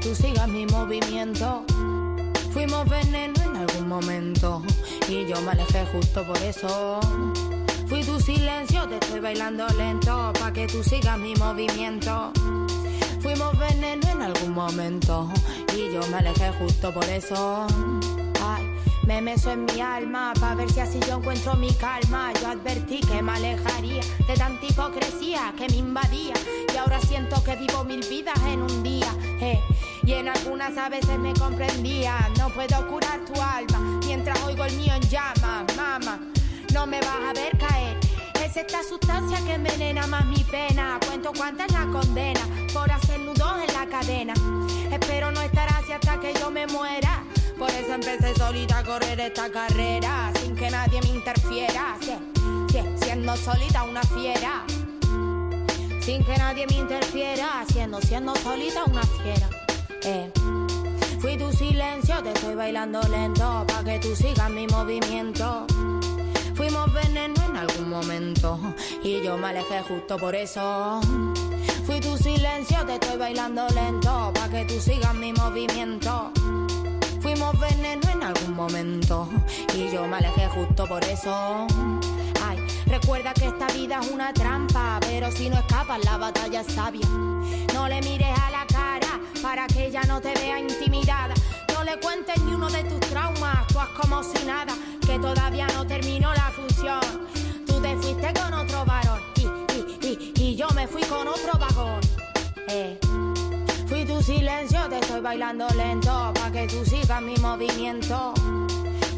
tú sigas mi movimiento. Fuimos veneno en algún momento y yo me alejé justo por eso. Fui tu silencio, te estoy bailando lento pa' que tú sigas mi movimiento. Fuimos veneno en algún momento y yo me alejé justo por eso. Ay, me meso en mi alma pa' ver si así yo encuentro mi calma. Yo advertí que me alejaría de tanta hipocresía que me invadía y ahora siento que vivo mil vidas en un día. Eh. Y en algunas a veces me comprendía. No puedo curar tu alma mientras oigo el mío en llama, mama. No me vas a ver caer. Es esta sustancia que envenena más mi pena. Cuento cuánta es la condena por hacer nudos en la cadena. Espero no estar así hasta que yo me muera. Por eso empecé solita a correr esta carrera sin que nadie me interfiera. siendo solita una fiera. Sin que nadie me interfiera, siendo, siendo solita una fiera. Eh. Fui tu silencio, te estoy bailando lento pa' que tú sigas mi movimiento. Fuimos veneno en algún momento y yo me alejé justo por eso. Fui tu silencio, te estoy bailando lento pa' que tú sigas mi movimiento. Fuimos veneno en algún momento y yo me alejé justo por eso. Ay, recuerda que esta vida es una trampa, pero si no escapas la batalla es sabia. No le mires a la cara para que ella no te vea intimidada. No le cuentes ni uno de tus traumas, tú haz como si nada, que todavía no terminó la función. Tú te fuiste con otro varón y, y, y, yo me fui con otro vagón. Eh. Fui tu silencio, te estoy bailando lento, pa' que tú sigas mi movimiento.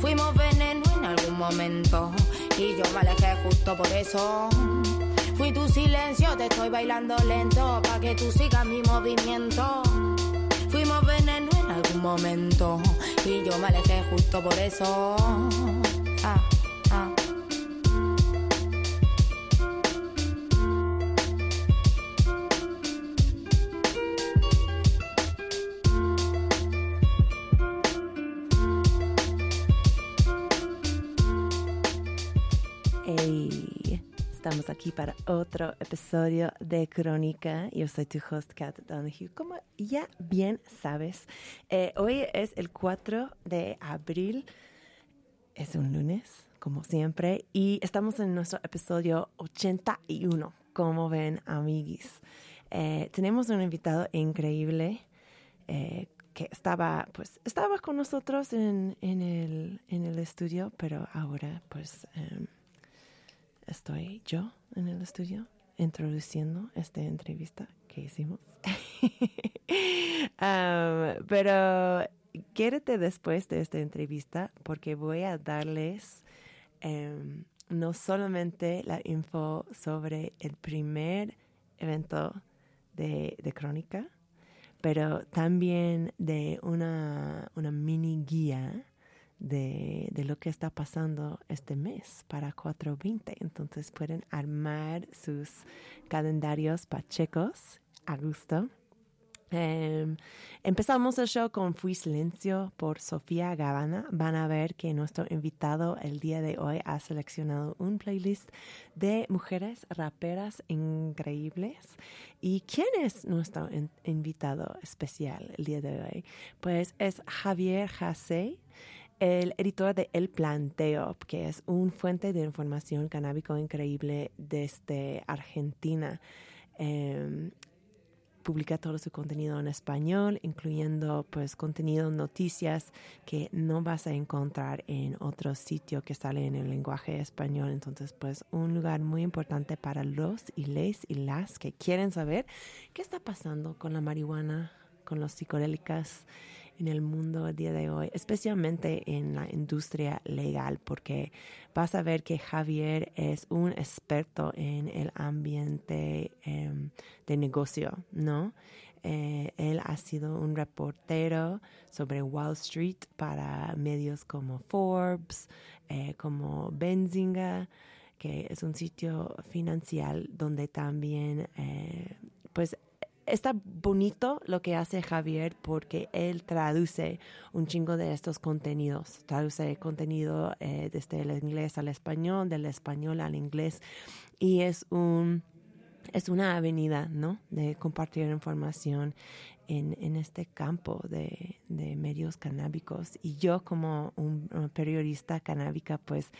Fuimos veneno en algún momento y yo me alejé justo por eso. Fui tu silencio, te estoy bailando lento, pa' que tú sigas mi movimiento. Fuimos veneno en algún momento y yo me alejé justo por eso. Ah. Estamos aquí para otro episodio de Crónica. Yo soy tu host, Kat Donahue. Como ya bien sabes, eh, hoy es el 4 de abril. Es un lunes, como siempre, y estamos en nuestro episodio 81. Como ven, amiguis. Eh, tenemos un invitado increíble eh, que estaba, pues, estaba con nosotros en, en, el, en el estudio, pero ahora, pues... Em, estoy yo en el estudio introduciendo esta entrevista que hicimos. pero quédate después de esta entrevista porque voy a darles um, no solamente la info sobre el primer evento de, de Crónica, pero también de una, una mini guía de, de, lo que está pasando este mes para 420. Entonces pueden armar sus calendarios pachecos a gusto. Em, empezamos el show con Fui Silencio por Sofía Gavana. Van a ver que nuestro invitado el día de hoy ha seleccionado un playlist de mujeres raperas increíbles. ¿Y quién es nuestro invitado especial el día de hoy? Pues es Javier Jase el editor de El Planteo, que es un fuente de información canábico increíble desde Argentina. Em, publica todo su contenido en español, incluyendo pues contenido, noticias que no vas a encontrar en otro sitio que sale en el lenguaje español. Entonces, pues un lugar muy importante para los y les y las que quieren saber qué está pasando con la marihuana, con los psicodélicas en el mundo a día de hoy, especialmente en la industria legal, porque vas a ver que Javier es un experto en el ambiente em, de negocio, ¿no? Eh, él ha sido un reportero sobre Wall Street para medios como Forbes, eh, como Benzinga, que es un sitio financiero donde también, eh, pues, está bonito lo que hace Javier porque él traduce un chingo de estos contenidos. Traduce contenido desde el inglés al español, del español al inglés. Y es un es una avenida, ¿no? De compartir información en, en este campo de, de, medios canábicos. Y yo como un, periodista canábica, pues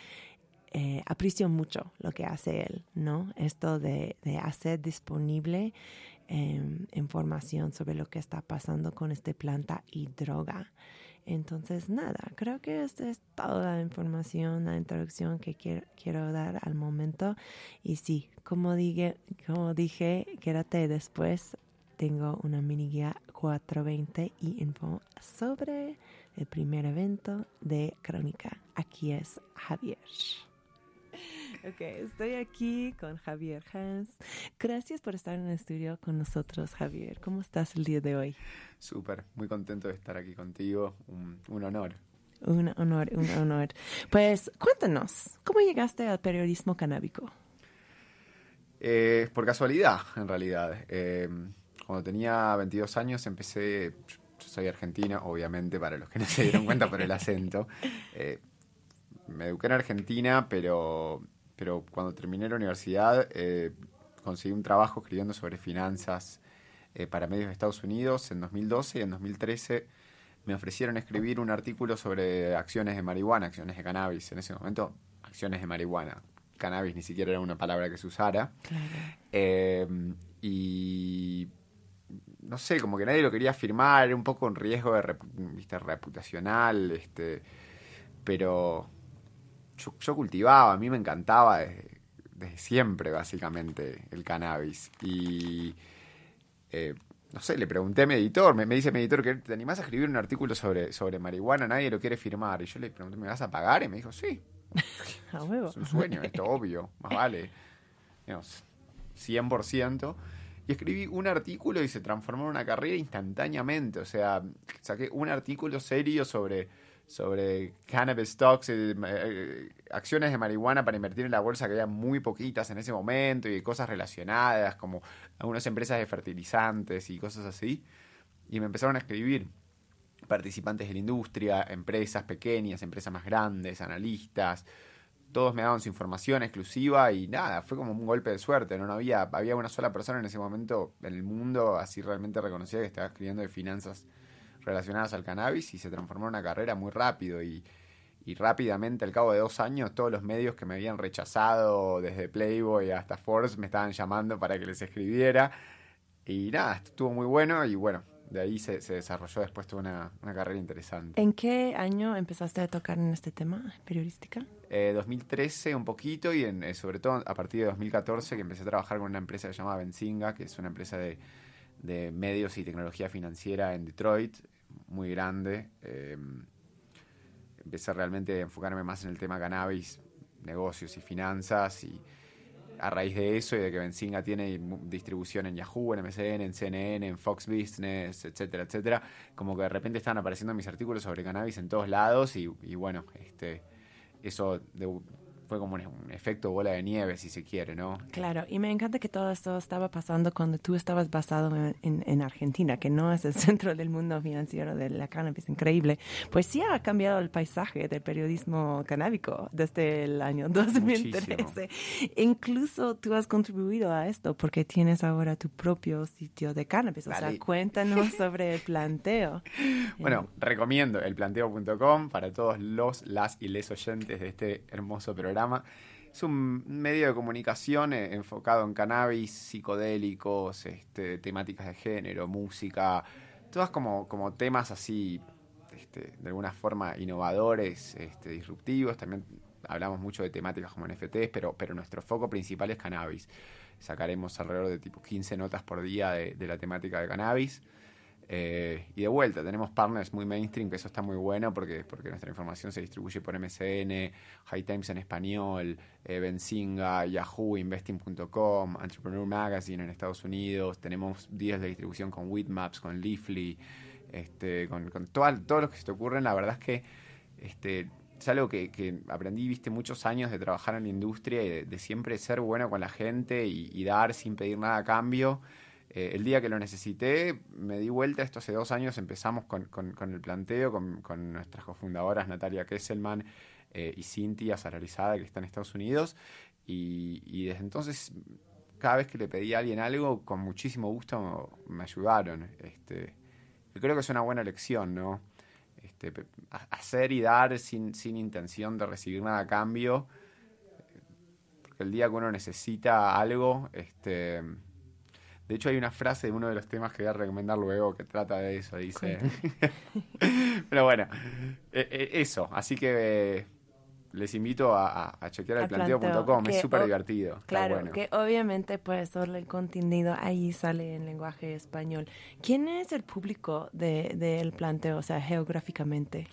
eh, aprecio mucho lo que hace él, ¿no? Esto de, de hacer disponible em, información sobre lo que está pasando con esta planta y droga. Entonces, nada, creo que esta es toda la información, la introducción que quiero, quiero dar al momento. Y sí, como dije, como dije, quédate después. Tengo una mini guía 420 y info sobre el primer evento de Crónica. Aquí es Javier. Ok, estoy aquí con Javier Hans. Gracias por estar en el estudio con nosotros, Javier. ¿Cómo estás el día de hoy? Súper, muy contento de estar aquí contigo. Un, honor. Un honor, un honor. Pues cuéntanos, ¿cómo llegaste al periodismo canábico? Eh, por casualidad, en realidad. Eh, cuando tenía 22 años empecé, yo soy argentino, obviamente, para los que no se dieron cuenta por el acento. Eh, me eduqué en Argentina, pero pero cuando terminé la universidad eh, conseguí un trabajo escribiendo sobre finanzas eh, para medios de Estados Unidos en 2012 y en 2013 me ofrecieron escribir un artículo sobre acciones de marihuana, acciones de cannabis. En ese momento, acciones de marihuana. Cannabis ni siquiera era una palabra que se usara. Eh, y no sé, como que nadie lo quería firmar, era un poco un riesgo de reputacional, este, pero yo, cultivaba, a mí me encantaba desde, siempre, básicamente, el cannabis. Y, eh, no sé, le pregunté a mi editor, me, dice mi editor que te animás a escribir un artículo sobre, sobre marihuana, nadie lo quiere firmar. Y yo le pregunté, ¿me vas a pagar? Y me dijo, sí. Es un sueño, esto obvio, más vale. Digamos, 100%. Y escribí un artículo y se transformó en una carrera instantáneamente. O sea, saqué un artículo serio sobre sobre cannabis stocks, eh, eh, acciones de marihuana para invertir en la bolsa que había muy poquitas en ese momento y cosas relacionadas como algunas empresas de fertilizantes y cosas así. Y me empezaron a escribir participantes de la industria, empresas pequeñas, empresas más grandes, analistas. Todos me daban su información exclusiva y nada, fue como un golpe de suerte. No, no había, había una sola persona en ese momento en el mundo así realmente reconocida que estaba escribiendo de finanzas relacionadas al cannabis y se transformó en una carrera muy rápido y, rápidamente al cabo de dos años todos los medios que me habían rechazado desde Playboy hasta Forbes me estaban llamando para que les escribiera y nada, estuvo muy bueno y bueno, de ahí se, desarrolló después toda una, una, carrera interesante. ¿En qué año empezaste a tocar en este tema periodística? Eh, 2013 un poquito y en, eh, sobre todo a partir de 2014 que empecé a trabajar con una empresa que se llama Benzinga, que es una empresa de, de medios y tecnología financiera en Detroit, muy grande. Eh, empecé realmente a enfocarme más en el tema cannabis, negocios y finanzas y a raíz de eso y de que Benzinga tiene distribución en Yahoo, en MSN, en CNN, en Fox Business, etcétera, etcétera, como que de repente estaban apareciendo mis artículos sobre cannabis en todos lados y, y bueno, este eso de, fue como un, efecto bola de nieve, si se quiere, ¿no? Claro, y me encanta que todo esto estaba pasando cuando tú estabas basado en, en, Argentina, que no es el centro del mundo financiero de la cannabis, increíble. Pues sí ha cambiado el paisaje del periodismo canábico desde el año 2013. Incluso tú has contribuido a esto porque tienes ahora tu propio sitio de cannabis. O sea, cuéntanos sobre el planteo. Bueno, recomiendo elplanteo.com para todos los, las y les oyentes de este hermoso programa es un medio de comunicación eh, enfocado en cannabis, psicodélicos, este, temáticas de género, música, todas como, como temas así, este, de alguna forma innovadores, este, disruptivos. También hablamos mucho de temáticas como NFTs, pero, pero nuestro foco principal es cannabis. Sacaremos alrededor de tipo 15 notas por día de, de la temática de cannabis. Eh, y de vuelta, tenemos partners muy mainstream, que eso está muy bueno porque, porque nuestra información se distribuye por MSN, High Times en español, eh, Benzinga, Yahoo, Investing.com, Entrepreneur Magazine en Estados Unidos. Tenemos días de distribución con Witmaps, con Leafly, este, con, con todo, lo que se te ocurre. La verdad es que este, es algo que, aprendí, viste, muchos años de trabajar en la industria y de, siempre ser bueno con la gente y, y dar sin pedir nada a cambio. Eh, el día que lo necesité, me di vuelta, esto hace dos años empezamos con, el planteo, con, nuestras cofundadoras Natalia Kesselman eh, y Cintia Salarizada, que está en Estados Unidos, y, desde entonces cada vez que le pedí a alguien algo, con muchísimo gusto me ayudaron. Este, creo que es una buena lección, ¿no? Este, hacer y dar sin, sin intención de recibir nada a cambio. El día que uno necesita algo, este, de hecho hay una frase de uno de los temas que voy a recomendar luego que trata de eso, dice. Pero bueno, e, e, eso, así que les invito a, chequear el planteo.com, es súper divertido. Claro, que obviamente pues todo el contenido ahí sale en lenguaje español. ¿Quién es el público del de, planteo, o sea, geográficamente?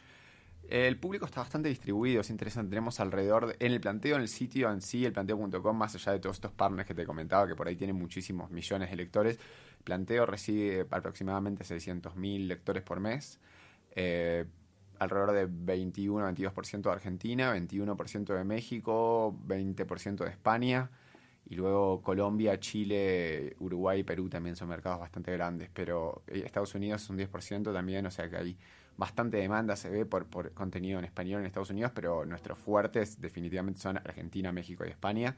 El público está bastante distribuido, es interesante. Tenemos alrededor, en el planteo, en el sitio en sí, el planteo.com, más allá de todos estos partners que te comentaba, que por ahí tienen muchísimos millones de lectores, planteo recibe aproximadamente 600.000 lectores por mes. Eh, alrededor de 21-22% de Argentina, 21% de México, 20% de España. Y luego Colombia, Chile, Uruguay y Perú también son mercados bastante grandes. Pero eh, Estados Unidos es un 10% también, o sea que hay bastante demanda, se ve por, por contenido en español en Estados Unidos, pero nuestros fuertes definitivamente son Argentina, México y España.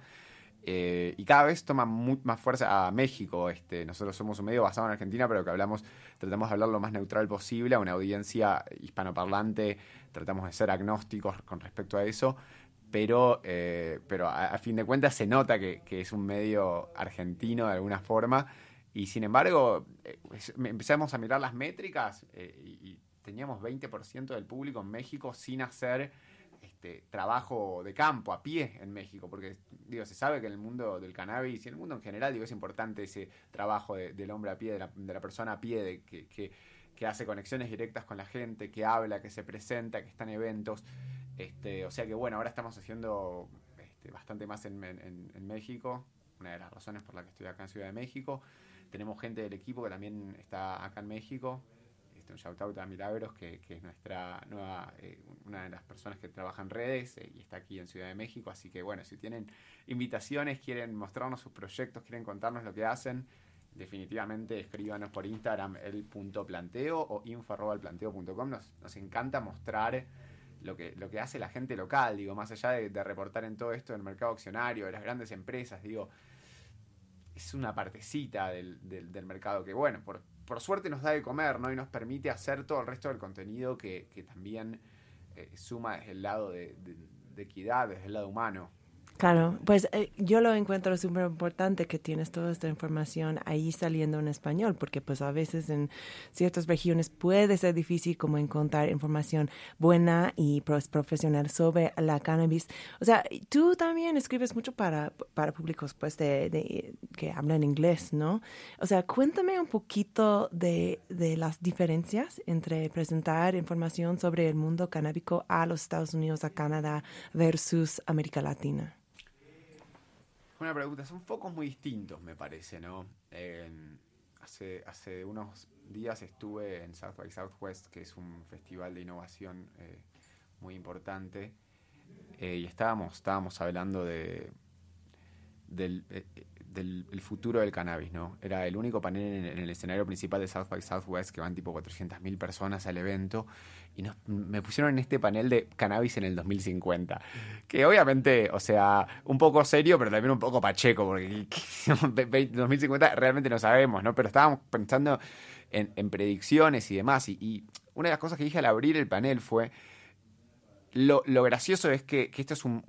Eh, y cada vez toma más fuerza a México. Este, nosotros somos un medio basado en Argentina, pero que hablamos, tratamos de hablar lo más neutral posible a una audiencia hispanoparlante, tratamos de ser agnósticos con respecto a eso, pero, eh, pero a, fin de cuentas se nota que, es un medio argentino de alguna forma. Y sin embargo, eh, empezamos a mirar las métricas y, y teníamos 20% del público en México sin hacer este, trabajo de campo, a pie en México, porque digo, se sabe que en el mundo del cannabis y en el mundo en general digo, es importante ese trabajo del hombre a pie, de la, persona a pie, de, que, que, hace conexiones directas con la gente, que habla, que se presenta, que está en eventos. Este, o sea que bueno, ahora estamos haciendo este, bastante más en, en México, una de las razones por la que estoy acá en Ciudad de México. Tenemos gente del equipo que también está acá en México, un shout out a Milagros, que, es nuestra nueva, eh, una de las personas que trabaja en redes eh, y está aquí en Ciudad de México. Así que bueno, si tienen invitaciones, quieren mostrarnos sus proyectos, quieren contarnos lo que hacen, definitivamente escríbanos por Instagram el punto planteo o info Nos, nos encanta mostrar lo que, lo que hace la gente local, digo, más allá de, reportar en todo esto del mercado accionario, de las grandes empresas, digo, es una partecita del, del mercado que, bueno, por, por suerte nos da de comer, ¿no? Y nos permite hacer todo el resto del contenido que, también eh, suma desde el lado de, de equidad, desde el lado humano. Claro, pues eh, yo lo encuentro súper importante que tienes toda esta información ahí saliendo en español, porque pues a veces en ciertas regiones puede ser difícil como encontrar información buena y pues, profesional sobre la cannabis. O sea, tú también escribes mucho para, para públicos pues de, que hablan inglés, ¿no? O sea, cuéntame un poquito de, de las diferencias entre presentar información sobre el mundo canábico a los Estados Unidos, a Canadá versus América Latina. Una pregunta, son focos muy distintos, me parece, ¿no? hace, hace unos días estuve en South by Southwest, que es un festival de innovación eh, muy importante, eh, y estábamos, estábamos hablando de, del, del futuro del cannabis, ¿no? Era el único panel en, el escenario principal de South by Southwest que van tipo 400.000 personas al evento y me pusieron en este panel de cannabis en el 2050. Que obviamente, o sea, un poco serio, pero también un poco pacheco, porque 2050 realmente no sabemos, ¿no? Pero estábamos pensando en, predicciones y demás. y una de las cosas que dije al abrir el panel fue lo, lo, gracioso es que, que esto es un,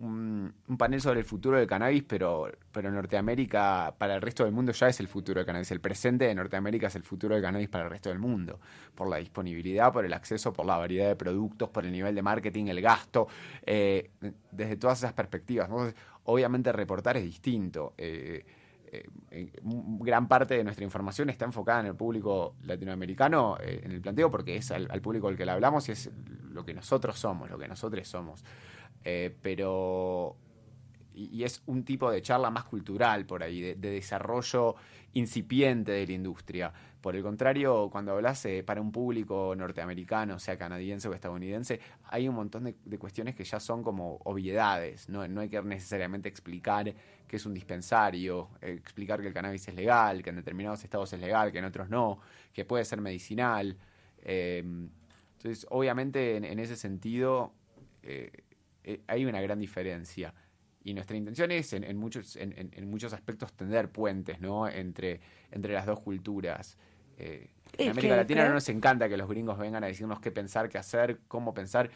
un, panel sobre el futuro del cannabis, pero, pero Norteamérica, para el resto del mundo, ya es el futuro del cannabis. El presente de Norteamérica es el futuro del cannabis para el resto del mundo. Por la disponibilidad, por el acceso, por la variedad de productos, por el nivel de marketing, el gasto, eh, desde todas esas perspectivas. obviamente, reportar es distinto. Eh, eh, gran parte de nuestra información está enfocada en el público latinoamericano, eh, en el planteo, porque es al, público al que le hablamos y es lo que nosotros somos, lo que nosotros somos. Eh, pero. Y, es un tipo de charla más cultural por ahí, de, desarrollo incipiente de la industria. Por el contrario, cuando hablas para un público norteamericano, sea canadiense o estadounidense, hay un montón de, cuestiones que ya son como obviedades. No, hay que necesariamente explicar que es un dispensario, explicar que el cannabis es legal, que en determinados estados es legal, que en otros no, que puede ser medicinal. Eh, entonces, obviamente, en, ese sentido, eh, eh, hay una gran diferencia. y nuestra intención es en, muchos, en, muchos aspectos tender puentes entre las dos culturas. Eh, en América Latina no nos encanta que los gringos vengan a decirnos qué pensar, qué hacer, cómo pensar,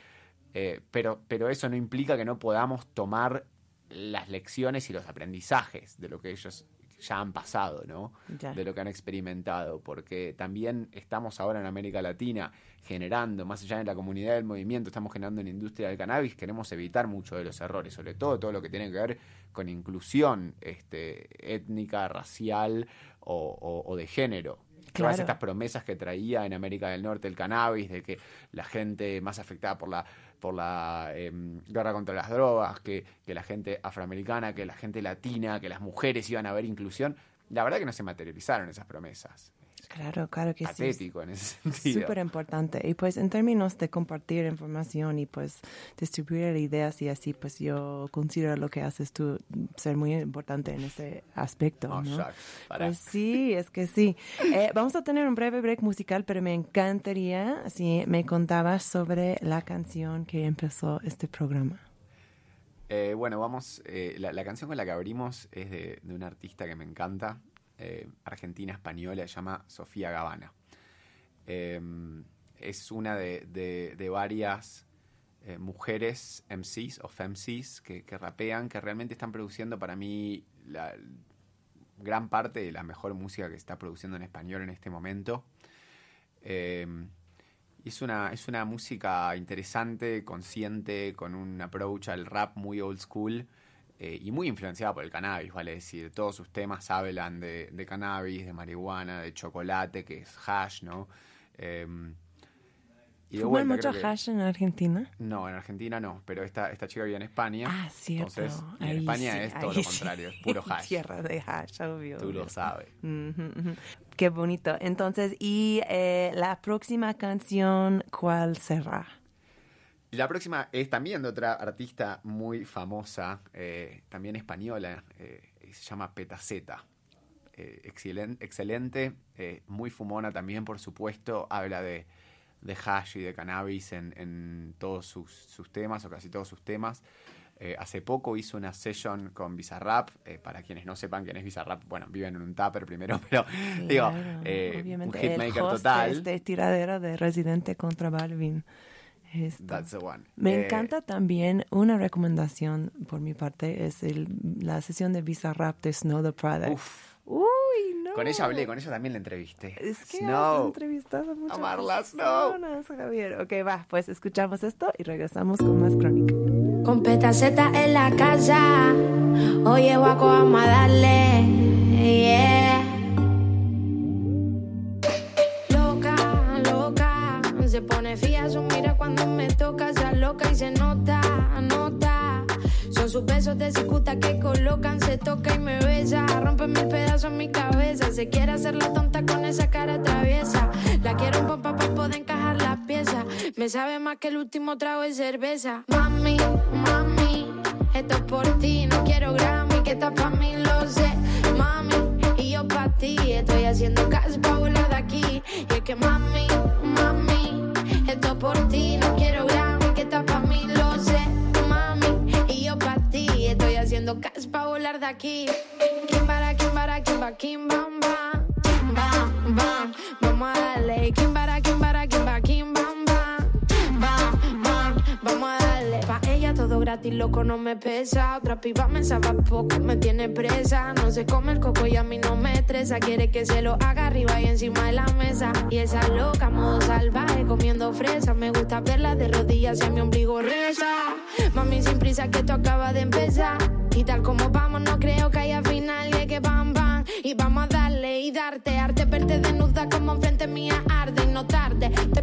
eh, pero, pero eso no implica que no podamos tomar las lecciones y los aprendizajes de lo que ellos ya han pasado, ¿no? De lo que han experimentado, porque también estamos ahora en América Latina generando, más allá de la comunidad del movimiento, estamos generando en la industria del cannabis, queremos evitar mucho de los errores, sobre todo todo lo que tiene que ver con inclusión este, étnica, racial o, de género. Todas estas promesas que traía en América del Norte el cannabis, de que la gente más afectada por la por la em, guerra contra las drogas, que, que la gente afroamericana, que la gente latina, que las mujeres iban a ver inclusión, la verdad que no se materializaron esas promesas. Claro, claro que sí. en ese sentido. Súper importante. Y pues en términos de compartir información y pues distribuir ideas y así, pues yo considero lo que haces tú ser muy importante en ese aspecto. Oh, ¿no? Pues sí, es que sí. Eh, vamos a tener un breve break musical, pero me encantaría si me contabas sobre la canción que empezó este programa. Eh, bueno, vamos, eh, la, canción con la que abrimos es de, de un artista que me encanta, eh, argentina española, se llama Sofía Gavana. Em, es una de, varias eh, mujeres MCs o FemCs que, que, rapean, que realmente están produciendo para mí la gran parte de la mejor música que se está produciendo en español en este momento. Em, es una, es una música interesante, consciente, con un approach al rap muy old school. Eh, y muy influenciada por el cannabis, vale decir. Todos sus temas hablan de, cannabis, de marihuana, de chocolate, que es hash, ¿no? Eh, y mucho hash en Argentina? No, en Argentina no, pero esta, esta chica vive en España. Ah, cierto. Entonces, en España es todo lo contrario, es puro hash. Tierra de hash, obvio. Tú lo sabes. Qué bonito. Entonces, ¿y eh, la próxima canción cuál será? La próxima es también de otra artista muy famosa, eh, también española, eh, se llama Petaceta. Eh, excelente, muy fumona también, por supuesto, habla de, hash y de cannabis en, todos sus, temas, o casi todos sus temas. hace poco hizo una session con Bizarrap. para quienes no sepan quién es Bizarrap, bueno, viven en un tupper primero, pero digo, un hitmaker total. Este tiradero de Residente contra Balvin. Me eh, encanta también una recomendación por mi parte, es el, la sesión de Visa Rap de Snow the Product. Uy, no. Con ella hablé, con ella también la entrevisté. Es que Snow. has entrevistado a muchas Amarla, personas, Javier. Ok, va, pues escuchamos esto y regresamos con más crónica. Con petaceta en la casa, oye, guaco, vamos a darle, yeah. se pone fía, su cuando me toca, se loca y se nota, nota. Son sus besos de cicuta que colocan, se toca y me besa. Rompe mil pedazos en mi cabeza. Se quiere hacer la tonta con esa cara traviesa. La quiero un papá para poder encajar las piezas. Me sabe más que el último trago de cerveza. Mami, mami, esto es por ti. No quiero Grammy, que está para mí, lo sé. Mami, y yo para ti. Estoy haciendo caso volar de aquí. Y es que mami, mami por ti, no quiero Grammy, que está pa' mí, lo sé, mami. Y yo pa' ti, estoy haciendo cash pa' volar de aquí. Kimbara, kimbara, kimba, kim, bam, bam. Bam, bam, vamos a darle. Kimbara, kimbara, kimba, todo gratis, loco, no me pesa. Otra piba me sabe poco, me tiene presa. No se come el coco y a mí no me estresa. Quiere que se lo haga arriba y encima de la mesa. Y esa loca, modo salvaje, comiendo fresa. Me gusta verla de rodillas y mi ombligo reza. Mami, sin prisa que esto acaba de empezar. Y tal como vamos, no creo que haya final. Y que bam, bam. Y vamos a darle y darte. Arte verte desnuda como enfrente mía arde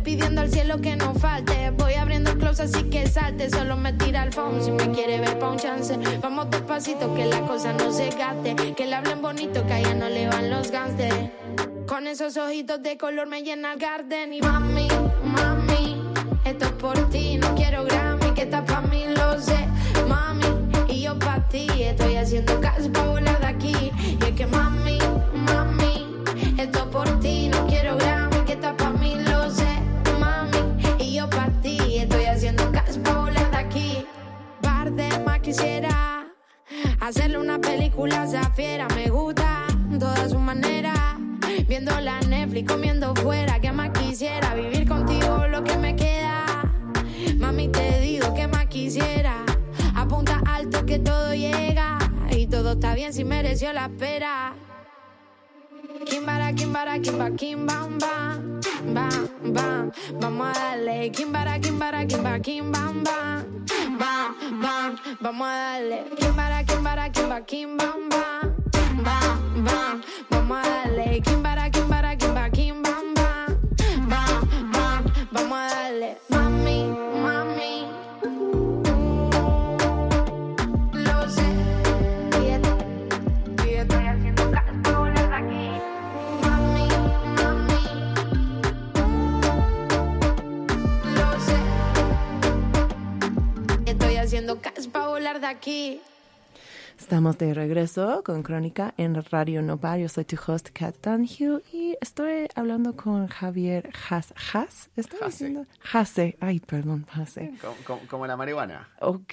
pidiendo al cielo que no falte. Voy abriendo el close así que salte. Solo me tira el phone si me quiere ver pa' un chance. Vamos despacito que la cosa no se gaste. Que le hablen bonito que allá no le van los gangsters. Con esos ojitos de color me llena el garden. Y mami, mami, esto es por ti. No quiero Grammy, que está pa' mí, lo sé. Mami, y yo pa' ti. Estoy haciendo caso pa' volar de aquí. Y es que mami, mami, Más quisiera película se fiera, me gusta toda su manera. Viendo la Netflix, comiendo fuera, que más quisiera vivir contigo lo que me queda. Mami, te digo que más quisiera. Apunta alto que todo llega y todo está bien si mereció la espera. Kimbara, kimbara, kimba, kimbam, bam, bam, bam. Vamos a darle. Kimbara, kimbara, kimba, kimbam, bam, bam, bam. Vamos a darle. Kimbara, kimbara, kimba, kimbam, bam, bam, bam. Vamos a darle. Kimbara, kimbara, aquí. Estamos de regreso con Crónica en Radio Nova. Yo soy tu host, Kat Dunhue, y estoy hablando con Javier Has. ¿Has? ¿Estoy Hase. diciendo? Hase. Ay, perdón, Hase. Como, como- como la marihuana. Ok,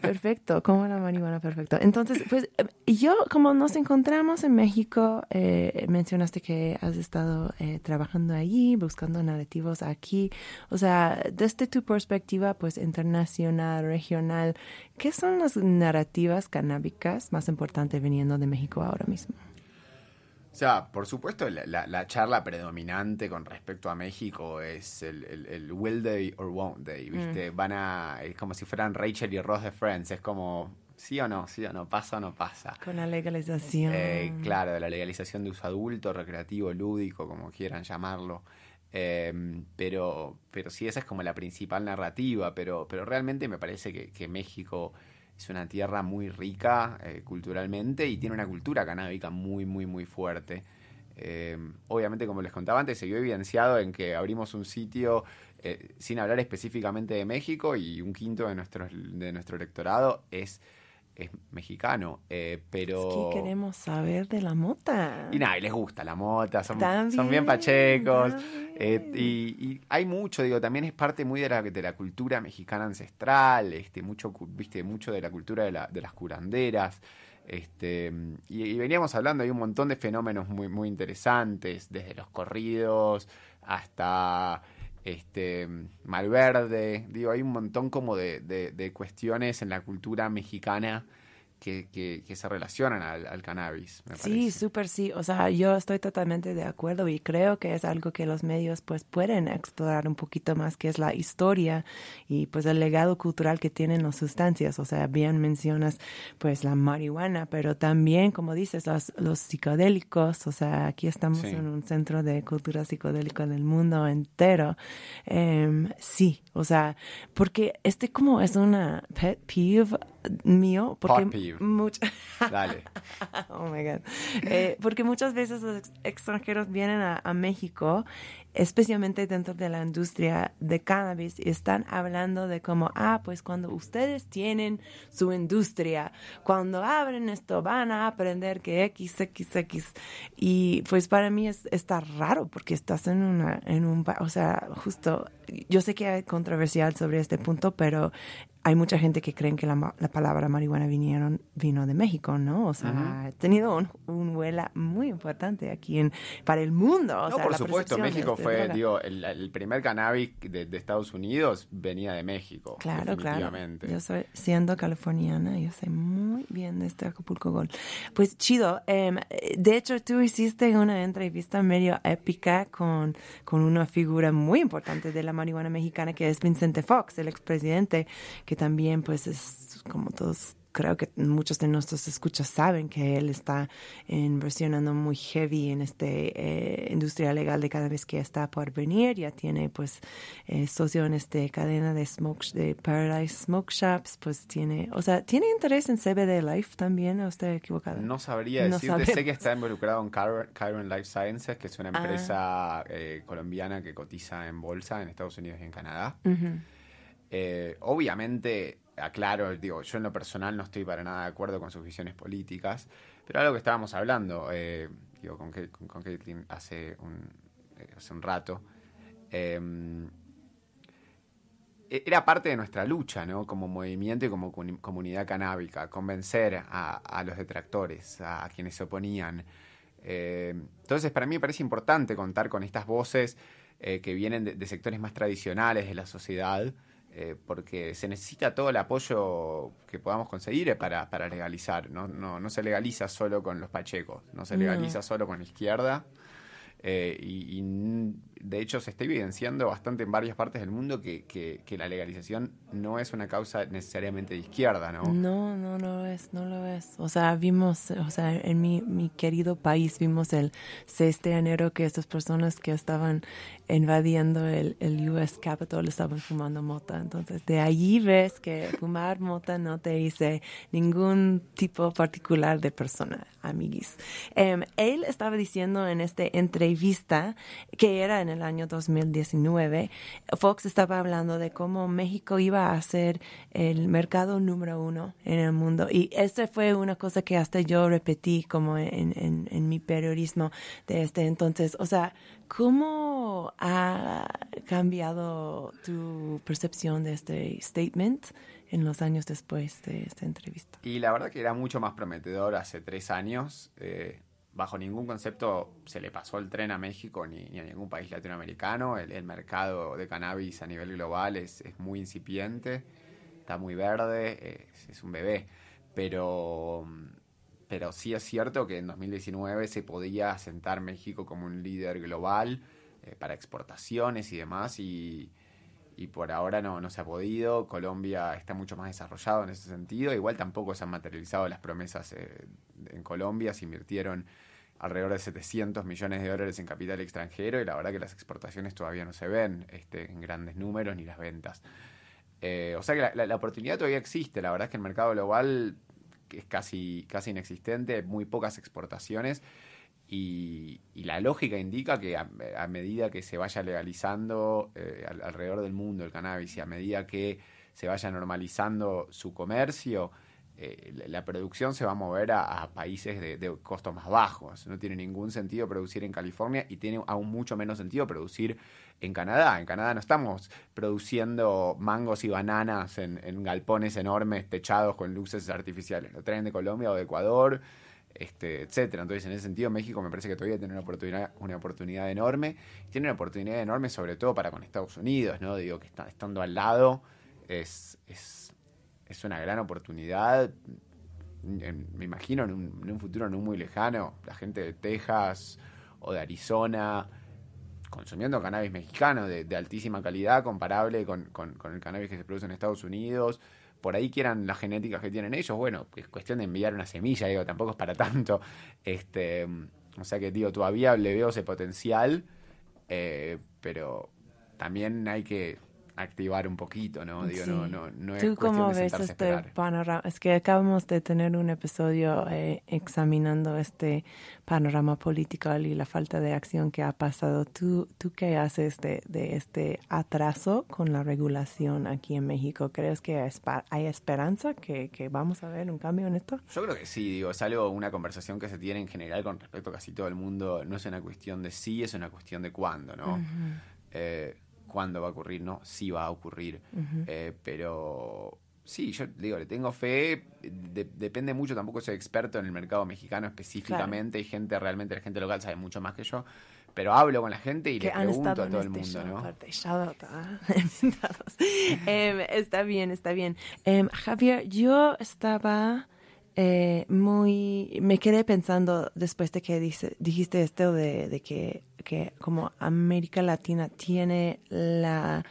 perfecto, como la marihuana, perfecto. Entonces, pues eh, yo, como nos encontramos en México, eh, mencionaste que has estado eh, trabajando allí, buscando narrativos aquí. O sea, desde tu perspectiva, pues internacional, regional, ¿qué son las narrativas canábicas más importantes viniendo de México ahora mismo? O sea, por supuesto, la, la- la charla predominante con respecto a México es el, el- el will they or won't they, ¿viste? Van a. Es como si fueran Rachel y Ross de Friends. Es como, sí o no, sí o no, pasa o no pasa. Con la legalización. Eh, claro, de la legalización de uso adulto, recreativo, lúdico, como quieran llamarlo. Eh, pero, pero sí, esa es como la principal narrativa. Pero, pero realmente me parece que, México es una tierra muy rica eh, culturalmente y tiene una cultura canábica muy, muy, muy fuerte. Eh, obviamente, como les contaba antes, se vio evidenciado en que abrimos un sitio eh, sin hablar específicamente de México y un quinto de nuestro, de nuestro electorado es, es mexicano. eh, pero... Es que queremos saber de la mota. Y nada, y les gusta la mota, son, También, son bien pachecos. eh, y, y hay mucho, digo, también es parte muy de la, de la cultura mexicana ancestral, este, mucho, viste, mucho de la cultura de, la- de las curanderas. Este, y, y veníamos hablando, hay un montón de fenómenos muy, muy interesantes, desde los corridos hasta este Malverde, digo, hay un montón como de, de- de cuestiones en la cultura mexicana que, que- que se relacionan al, al cannabis, me Sí, súper sí. O sea, yo estoy totalmente de acuerdo y creo que es algo que los medios pues pueden explorar un poquito más, que es la historia y pues el legado cultural que tienen las sustancias. O sea, bien mencionas pues la marihuana, pero también, como dices, los, los psicodélicos. O sea, aquí estamos Sí. en un centro de cultura psicodélica del mundo entero. Em, sí, o sea, porque este como es una pet peeve mío, porque Hot peeve. much- Dale. Oh my God. Eh, porque muchas veces los ex- extranjeros vienen a, a México, especialmente dentro de la industria de cannabis, y están hablando de como, ah, pues cuando ustedes tienen su industria, cuando abren esto, van a aprender que XXX. Y pues para mí es, está raro porque estás en una, en un, o sea, justo, yo sé que hay controversial sobre este punto, pero hay mucha gente que creen que la, la palabra marihuana vinieron, vino de México, ¿no? O sea, ha tenido un, un huela muy importante aquí en, para el mundo. O No, sea, por la supuesto, México fue, droga. digo, el, el primer cannabis de, de Estados Unidos venía de México. Claro, claro. Yo soy, siendo californiana, yo sé muy bien de este Acapulco Gold. Pues chido. em, de hecho, tú hiciste una entrevista medio épica con, con una figura muy importante de la marihuana mexicana, que es Vicente Fox, el expresidente, que también, pues, es como todos creo que muchos de nuestros escuchas saben que él está inversionando muy heavy en este eh, industria legal de cada vez que está por venir. Ya tiene pues eh, socio en este cadena de smoke de Paradise Smoke Shops, pues tiene, o sea, tiene interés en CBD Life también, ¿o estoy equivocada? No sabría No decirte, sé que está involucrado en Chiron, Life Sciences, que es una Ah. empresa eh, colombiana que cotiza en bolsa en Estados Unidos y en Canadá. Ujú. Eh, obviamente, aclaro, digo, yo en lo personal no estoy para nada de acuerdo con sus visiones políticas, pero algo que estábamos hablando, eh, digo, con, con, Caitlin hace un, eh, hace un rato, eh, era parte de nuestra lucha. Como movimiento y como comunidad canábica, convencer a, los detractores, a, quienes se oponían. Eh, entonces, para mí me parece importante contar con estas voces que vienen de, sectores más tradicionales de la sociedad, eh, porque se necesita todo el apoyo que podamos conseguir para, legalizar. ¿no? No, se legaliza solo con los pachecos, no se legaliza solo con la izquierda. y, de hecho se está evidenciando bastante en varias partes del mundo que, que, la legalización no es una causa necesariamente de izquierda, ¿no? No, no, lo es, no lo es. O sea, vimos, o sea, en mi, mi querido país vimos el 6 de enero que estas personas que estaban invadiendo el, el US Capitol estaban fumando mota. Entonces, de allí ves que fumar mota no te dice ningún tipo particular de persona, amiguis. Em, él estaba diciendo en esta entrevista que era en el año 2019, Fox estaba hablando de cómo México iba a ser el mercado número uno en el mundo. Y esta fue una cosa que hasta yo repetí como en, en, en mi periodismo de este entonces. O sea, ¿cómo ha cambiado tu percepción de este statement? en los años después de esta entrevista. Y la verdad que era mucho más prometedor hace tres años. Eh, bajo ningún concepto se le pasó el tren a México ni, a ningún país latinoamericano. El, mercado de cannabis a nivel global es, muy incipiente, está muy verde, es, un bebé. Pero, pero sí es cierto que en 2019 se podía asentar México como un líder global eh, para exportaciones y demás. Y, por ahora no, no se ha podido. Colombia está mucho más desarrollado en ese sentido. Igual tampoco se han materializado las promesas eh, en Colombia, se invirtieron alrededor de 700 millones de dólares en capital extranjero y la verdad que las exportaciones todavía no se ven este, en grandes números ni las ventas. Eh, o sea que la, oportunidad todavía existe, la verdad es que el mercado global es casi, casi inexistente, muy pocas exportaciones y, la lógica indica que a, medida que se vaya legalizando eh, alrededor del mundo el cannabis y a medida que se vaya normalizando su comercio, eh, la producción se va a mover a, países de, costos más bajos. No tiene ningún sentido producir en California y tiene aún mucho menos sentido producir en Canadá. En Canadá no estamos produciendo mangos y bananas en, galpones enormes techados con luces artificiales. Lo traen de Colombia o de Ecuador, este, etcétera. Entonces, en ese sentido, México me parece que todavía tiene una oportunidad, una oportunidad enorme. Tiene una oportunidad enorme sobre todo para con Estados Unidos, ¿no? Digo que está, estando al lado es es una gran oportunidad. me imagino en un, futuro no muy lejano, la gente de Texas o de Arizona consumiendo cannabis mexicano de, altísima calidad, comparable con, el cannabis que se produce en Estados Unidos. Por ahí quieran las genéticas que tienen ellos, bueno, es cuestión de enviar una semilla, digo, tampoco es para tanto. Este, o sea que, digo, todavía le veo ese potencial, eh, pero también hay que activar un poquito, ¿no? Digo, no, no, no es ¿Tú cómo ves este panorama? Es que acabamos de tener un episodio eh, examinando este panorama político y la falta de acción que ha pasado. ¿Tú, tú qué haces de, de este atraso con la regulación aquí en México? ¿Crees que hay esperanza que, que, vamos a ver un cambio en esto? Yo creo que sí, digo, es algo, una conversación que se tiene en general con respecto a casi todo el mundo. No es una cuestión de sí, es una cuestión de cuándo, ¿no? Cuándo va a ocurrir, no, sí va a ocurrir. Eh, pero sí, yo digo, le tengo fe, depende mucho, tampoco soy experto en el mercado mexicano específicamente, hay gente, realmente la gente local sabe mucho más que yo, pero hablo con la gente y le pregunto a todo el este mundo, ¿no? ¿ah? Em, está bien, está bien. Em, Javier, yo estaba... Eh, muy me quedé pensando después de que dice, dijiste esto de que que como América Latina tiene la...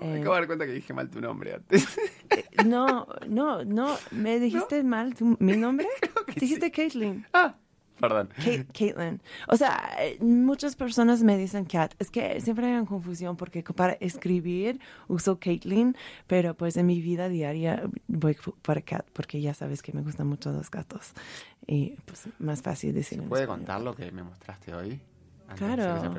me acabo de dar cuenta que dije mal tu nombre antes. Eh, no, no, no, me dijiste mal mi nombre. dijiste Caitlin. Ah, perdón. Caitlin. O sea, muchas personas me dicen Cat. Es que siempre hay una confusión porque para escribir uso Caitlin, pero pues en mi vida diaria voy para Cat porque ya sabes que me gustan mucho los gatos. Y pues más fácil decirlo. ¿Puede contar lo que me mostraste hoy? claro.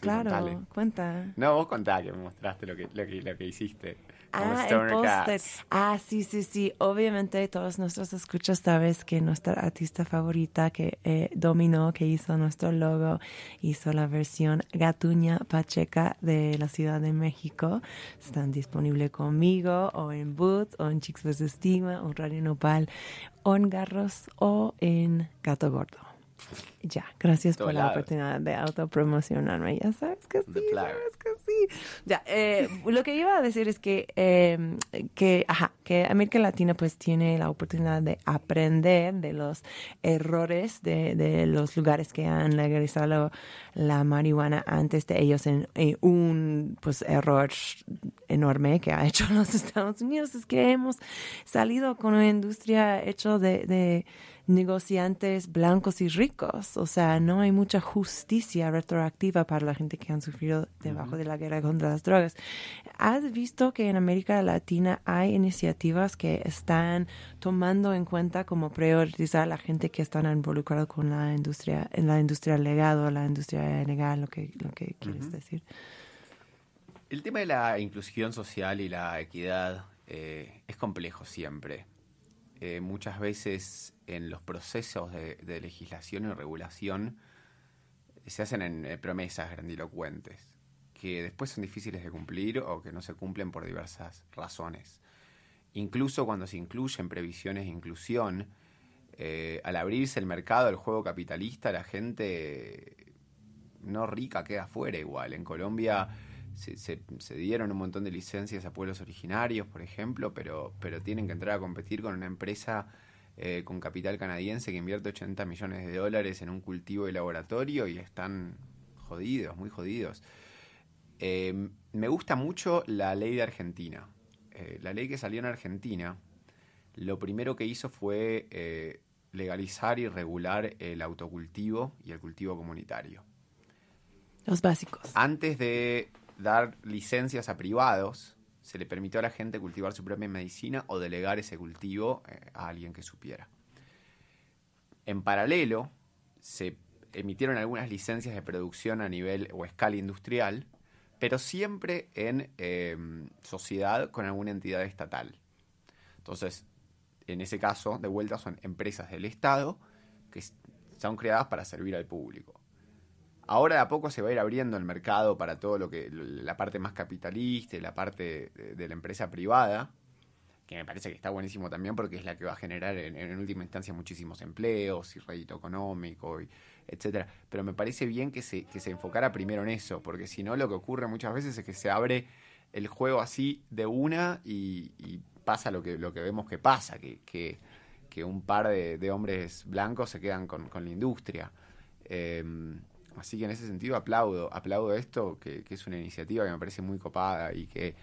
claro, cuenta. No, vos contá que me mostraste lo que, lo que, hiciste. Ah, el póster. Ah, sí, sí, sí. Obviamente todos nuestros escuchas sabes que nuestra artista favorita que eh, dominó, que hizo nuestro logo, hizo la versión Gatuña Pacheca de la Ciudad de México. Están disponibles conmigo o en Boots o en Chicks vs. Estima o en Radio Nopal o en Garros o en Gato Gordo. Ya, gracias por la oportunidad de autopromocionarme. Ya sabes que sí, sabes que sí. Ya, eh, lo que iba a decir es que, eh, que, ajá, que América Latina pues tiene la oportunidad de aprender de los errores de, de los lugares que han legalizado la marihuana antes de ellos en, un pues error enorme que ha hecho los Estados Unidos es que hemos salido con una industria hecho de, de negociantes blancos y ricos. O sea, no hay mucha justicia retroactiva para la gente que han sufrido debajo de la guerra contra las drogas. ¿Has visto que en América Latina hay iniciativas que están tomando en cuenta como priorizar a la gente que están involucrada con la industria, en la industria legal o la industria legal, lo que, lo que quieres decir? El tema de la inclusión social y la equidad eh, es complejo siempre. Eh, muchas veces en los procesos de, legislación y regulación se hacen en promesas grandilocuentes que después son difíciles de cumplir o que no se cumplen por diversas razones. Incluso cuando se incluyen previsiones de inclusión, eh, al abrirse el mercado del juego capitalista, la gente no rica queda fuera igual. En Colombia se, se, dieron un montón de licencias a pueblos originarios, por ejemplo, pero, pero tienen que entrar a competir con una empresa eh, con capital canadiense que invierte 80 millones de dólares en un cultivo de laboratorio y están jodidos, muy jodidos. Eh, me gusta mucho la ley de Argentina. Eh, la ley que salió en Argentina, lo primero que hizo fue eh, legalizar y regular el autocultivo y el cultivo comunitario. Los básicos. Antes de dar licencias a privados, se le permitió a la gente cultivar su propia medicina o delegar ese cultivo a alguien que supiera. En paralelo, se emitieron algunas licencias de producción a nivel o escala industrial pero siempre en em, sociedad con alguna entidad estatal. Entonces, en ese caso, de vuelta, son empresas del Estado que son creadas para servir al público. Ahora de a poco se va a ir abriendo el mercado para todo lo que la parte más capitalista y la parte de, la empresa privada, que me parece que está buenísimo también porque es la que va a generar en, última instancia muchísimos empleos y rédito económico y, etcétera. Pero me parece bien que se, que se enfocara primero en eso, porque si no lo que ocurre muchas veces es que se abre el juego así de una y, pasa lo que, lo que vemos que pasa, que, que, un par de, hombres blancos se quedan con, la industria. Em, así que en ese sentido aplaudo, aplaudo esto, que, es una iniciativa que me parece muy copada y que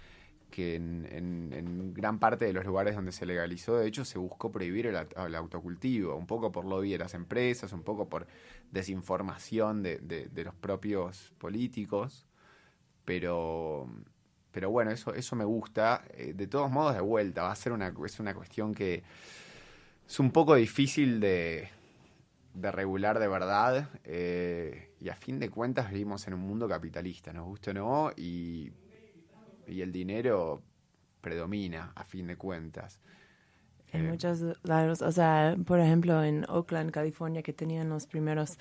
en, gran parte de los lugares donde se legalizó, de hecho, se buscó prohibir el, autocultivo, un poco por lobby de las empresas, un poco por desinformación de, los propios políticos, pero, pero bueno, eso, eso me gusta. Eh, de todos modos, de vuelta, va a ser una, es una cuestión que es un poco difícil de, de regular de verdad, eh, y a fin de cuentas vivimos en un mundo capitalista, nos guste o no, y y el dinero predomina a fin de cuentas. En eh, muchos lados, o sea, por ejemplo, en Oakland, California, que tenían los primeros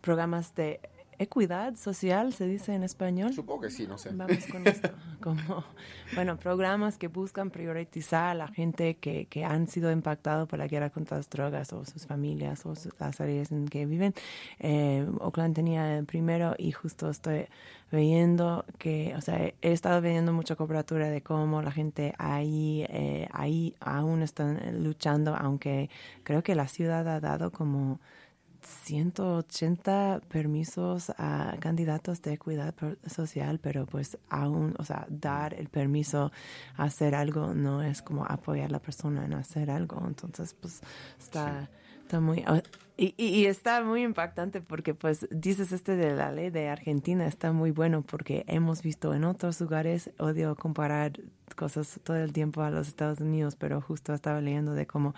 programas de equidad social, se dice en español. Supongo que sí, no sé. Vamos con esto. Como, bueno, programas que buscan priorizar a la gente que, que han sido impactados por la guerra contra las drogas o sus familias o las áreas en que viven. Eh, Oakland tenía el primero y justo estoy viendo que, o sea, he estado viendo mucha cobertura de cómo la gente ahí, eh, ahí aún están luchando, aunque creo que la ciudad ha dado como 180 permisos a candidatos de equidad social, pero pues aún, o sea, dar el permiso a hacer algo no es como apoyar a la persona en hacer algo. Entonces, pues está, está muy... Y, y, está muy impactante porque pues dices este de la ley de Argentina está muy bueno porque hemos visto en otros lugares, odio comparar cosas todo el tiempo a los Estados Unidos, pero justo estaba leyendo de cómo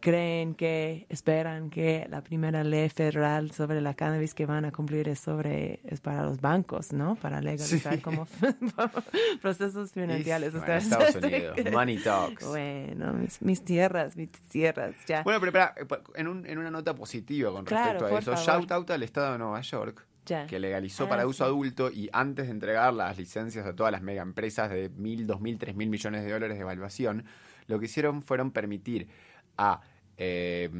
creen que, esperan que la primera ley federal sobre la cannabis que van a cumplir es sobre, es para los bancos, ¿no? Para legalizar como procesos financieros. Bueno, Estados Unidos, money talks. Bueno, mis, mis, tierras, mis tierras, ya. Bueno, pero espera, en, un, en una nota positiva con respecto a eso, shout out al Estado de Nueva York, que legalizó Ah, para uso adulto y antes de entregar las licencias a todas las mega empresas de mil, dos mil, tres mil millones de dólares de evaluación, lo que hicieron fueron permitir a eh,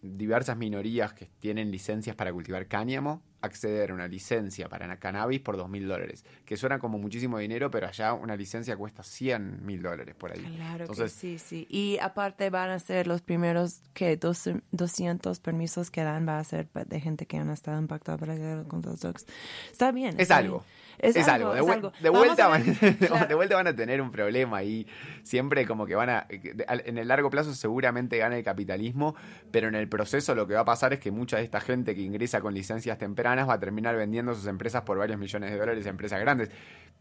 diversas minorías que tienen licencias para cultivar cáñamo acceder a una licencia para cannabis por dos mil dólares, que suena como muchísimo dinero, pero allá una licencia cuesta 100 mil dólares por ahí. Claro Entonces, que sí, sí. Y aparte van a ser los primeros que dos, 200 permisos que dan, va a ser de gente que han estado impactada por la con los drugs. Está bien. Es está algo. bien. Es, Es, algo. De, es vuel- algo. de Vamos vuelta a van, claro. de vuelta van a tener un problema ahí. Siempre como que van a... al- En el largo plazo seguramente gana el capitalismo, pero en el proceso lo que va a pasar es que mucha de esta gente que ingresa con licencias tempranas va a terminar vendiendo sus empresas por varios millones de dólares a empresas grandes.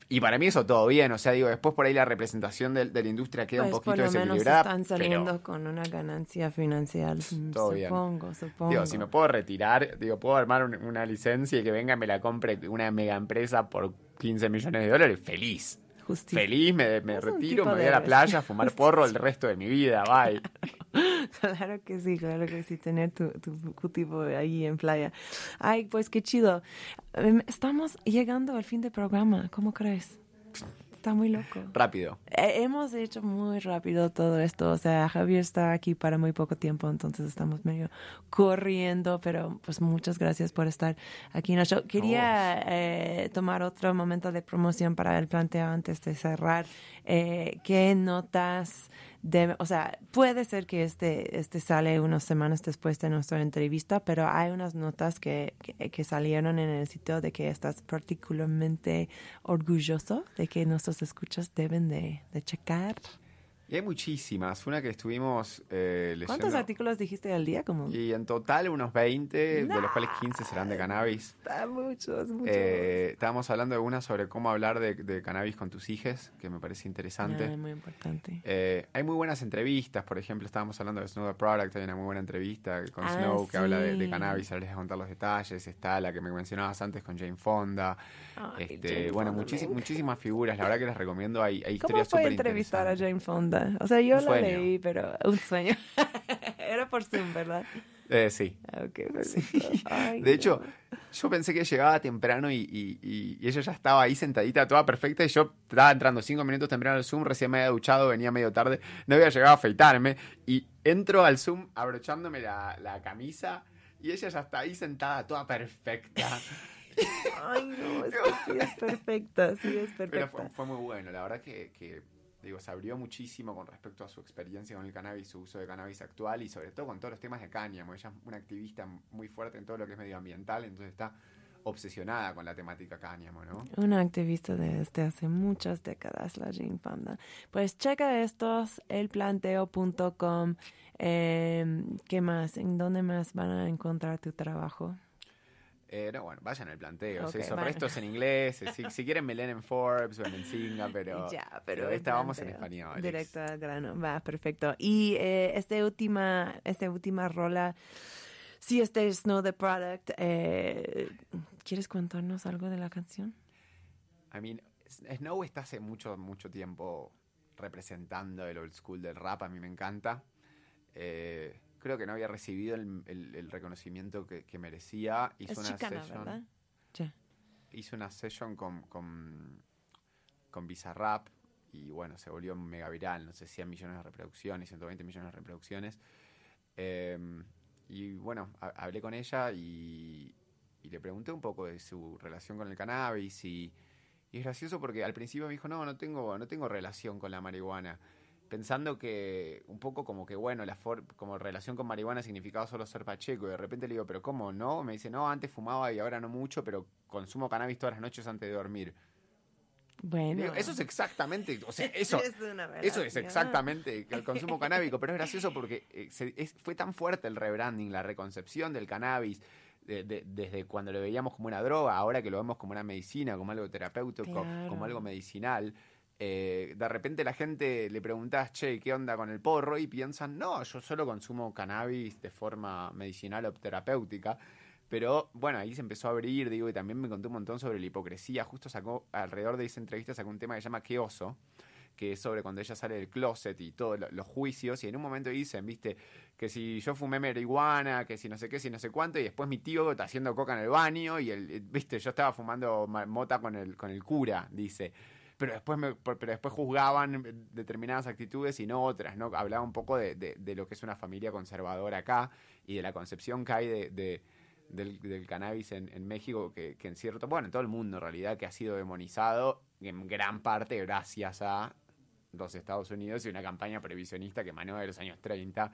Y para mí eso todo bien. O sea, digo, después por ahí la representación de, de la industria queda Pues un por poquito menos desequilibrada. están pero- saliendo con una ganancia financiera, mm, todo bien. supongo, supongo. Digo, si me puedo retirar, digo, puedo armar un- una licencia y que venga y me la compre una mega empresa por 15 millones de dólares, feliz. Justicia. Feliz, me, me retiro, tipo me voy a la playa a fumar porro el resto de mi vida, bye. Claro que sí, claro que sí, tener tu, tu cultivo ahí en playa. Ay, pues qué chido. Em, Estamos llegando al fin del programa, ¿cómo crees? Está muy loco. Rápido. Eh, Hemos hecho muy rápido todo esto, o sea, Javier está aquí para muy poco tiempo, entonces estamos medio corriendo, pero pues muchas gracias por estar aquí en el show. Quería eh, tomar otro momento de promoción para el planteo antes de cerrar. Eh, ¿Qué notas de, o sea, puede ser que este, este sale unas semanas después de nuestra entrevista, pero hay unas notas que, que, que salieron en el sitio de que estás particularmente orgulloso de que nuestros escuchas deben de, de checar. Y hay muchísimas. Una que estuvimos eh, leyendo. ¿Cuántos artículos dijiste al día? Como Y en total unos 20, de los cuales 15 serán de cannabis. Ah, muchos, muchos. Eh, estábamos hablando de una sobre cómo hablar de, de cannabis con tus hijas, que me parece interesante. Ah, muy importante. Eh, hay muy buenas entrevistas, por ejemplo, estábamos hablando de Snow the Product, hay una muy buena entrevista con Ah, Snow que habla de, de cannabis, ahora les voy a contar los detalles, está la que me mencionabas antes con Jane Fonda, Ay, este, Jane bueno, Fonda, muchísimas figuras, la verdad que les recomiendo, hay, hay ¿Cómo historias fue entrevistar a. Jane Fonda? O sea, yo Un la sueño. leí, pero un sueño. Era por Zoom, ¿verdad? Eh, sí. Ah. Ay, De hecho, yo pensé que llegaba temprano y, y- y- y ella ya estaba ahí sentadita, toda perfecta, y yo estaba entrando cinco minutos temprano al Zoom, recién me había duchado, venía medio tarde, no había llegado a afeitarme, y entro al Zoom abrochándome la, la camisa, y ella ya está ahí sentada, toda perfecta. Ay, no, es que sí es perfecta, sí es Pero perfecta. fue, fue muy bueno, la verdad que, que, digo, se abrió muchísimo con respecto a su experiencia con el cannabis, su uso de cannabis actual y sobre todo con todos los temas de cáñamo. Ella es una activista muy fuerte en todo lo que es medioambiental, entonces está obsesionada con la temática cáñamo, ¿no? Una activista desde hace muchas décadas, la Jane Fonda. Pues checa estos, elplanteo.com. Eh, ¿Qué más? ¿En dónde más van a encontrar tu trabajo? Eh, no, bueno, vayan al planteo. Ok, eso, bueno. resto es en inglés. Si, si quieren me leen en Forbes o en Menzinga, pero, ya, pero pero, esta vamos en español. Directo al grano, va, perfecto. Y eh, este última, esta última rola, si este es No The Product, eh, ¿quieres contarnos algo de la canción? I mean, Snow está hace mucho, mucho tiempo representando el old school del rap, a mí me encanta. Eh, creo que no había recibido el, el- el reconocimiento que, que merecía. Hizo es una chicana, session, ¿verdad? Ya. hizo una session con, con, con Bizarrap y bueno, se volvió mega viral, no sé, 100 millones de reproducciones, 120 millones de reproducciones. Eh, y bueno, ha- hablé con ella y, y le pregunté un poco de su relación con el cannabis y, y es gracioso porque al principio me dijo, no, no tengo, no tengo relación con la marihuana. Pensando que un poco como que, bueno, la for- como relación con marihuana significaba solo ser pacheco. Y de repente le digo, ¿pero cómo no? Me dice, no, antes fumaba y ahora no mucho, pero consumo cannabis todas las noches antes de dormir. Bueno. Digo, eso es exactamente, o sea, eso, Es eso es exactamente el consumo canábico, pero es gracioso porque eh, se- es- fue tan fuerte el rebranding, la reconcepción del cannabis, de- de- desde cuando lo veíamos como una droga, ahora que lo vemos como una medicina, como algo terapéutico, Claro. como algo medicinal, eh, de repente la gente le preguntás, che, ¿qué onda con el porro? Y piensan, no, yo solo consumo cannabis de forma medicinal o terapéutica. Pero bueno, ahí se empezó a abrir, digo, y también me contó un montón sobre la hipocresía. Justo sacó, alrededor de esa entrevista, sacó un tema que se llama Qué oso, que es sobre cuando ella sale del closet y todos los juicios. Y en un momento dicen, viste, que si yo fumé marihuana, que si no sé qué, si no sé cuánto, y después mi tío está haciendo coca en el baño, y el, viste, yo estaba fumando mota con el, con el cura, dice pero después, me, pero después juzgaban determinadas actitudes y no otras, ¿no? Hablaba un poco de, de, lo que es una familia conservadora acá y de la concepción que hay de, del, cannabis en, México, que, que, en cierto, bueno, en todo el mundo en realidad, que ha sido demonizado en gran parte gracias a los Estados Unidos y una campaña previsionista que emanó de los años 30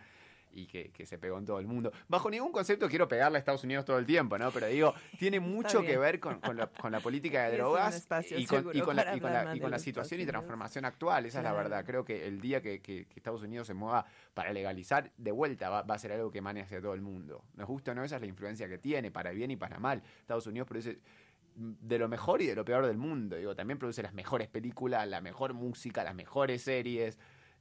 y que, se pegó en todo el mundo. Bajo ningún concepto quiero pegarle a Estados Unidos todo el tiempo, ¿no? Pero digo, tiene mucho que ver con, la, política de drogas y con, la, situación y transformación actual. Esa es la verdad. Creo que el día que, Estados Unidos se mueva para legalizar, de vuelta va, a ser algo que emane hacia todo el mundo. Nos gusta o no, esa es la influencia que tiene, para bien y para mal. Estados Unidos produce de lo mejor y de lo peor del mundo. Digo, también produce las mejores películas, la mejor música, las mejores series.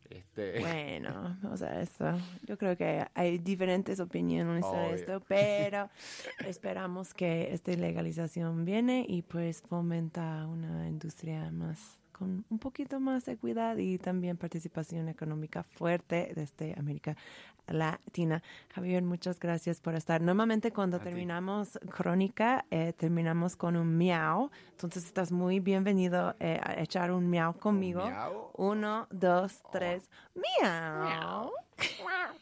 Este... Bueno, o sea, eso, yo creo que hay diferentes opiniones sobre esto, pero esperamos que esta legalización viene y pues fomenta una industria más con un poquito más de cuidado y también participación económica fuerte desde América Latina. Javier, muchas gracias por estar. Normalmente cuando terminamos crónica, eh, terminamos con un miau. Entonces estás muy bienvenido eh, a echar un miau conmigo. Uno, dos, tres. Miau. Hola,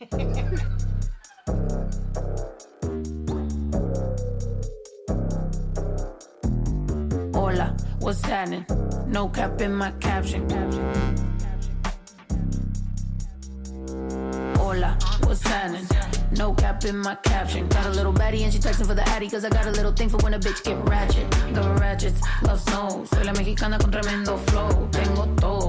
what's happening? No cap in my caption. Hola, what's happening? No cap in my caption. Got a little baddie and she texting for the addy cause I got a little thing for when a bitch get ratchet. The ratchets, love snow. Soy la mexicana con tremendo flow. Tengo todo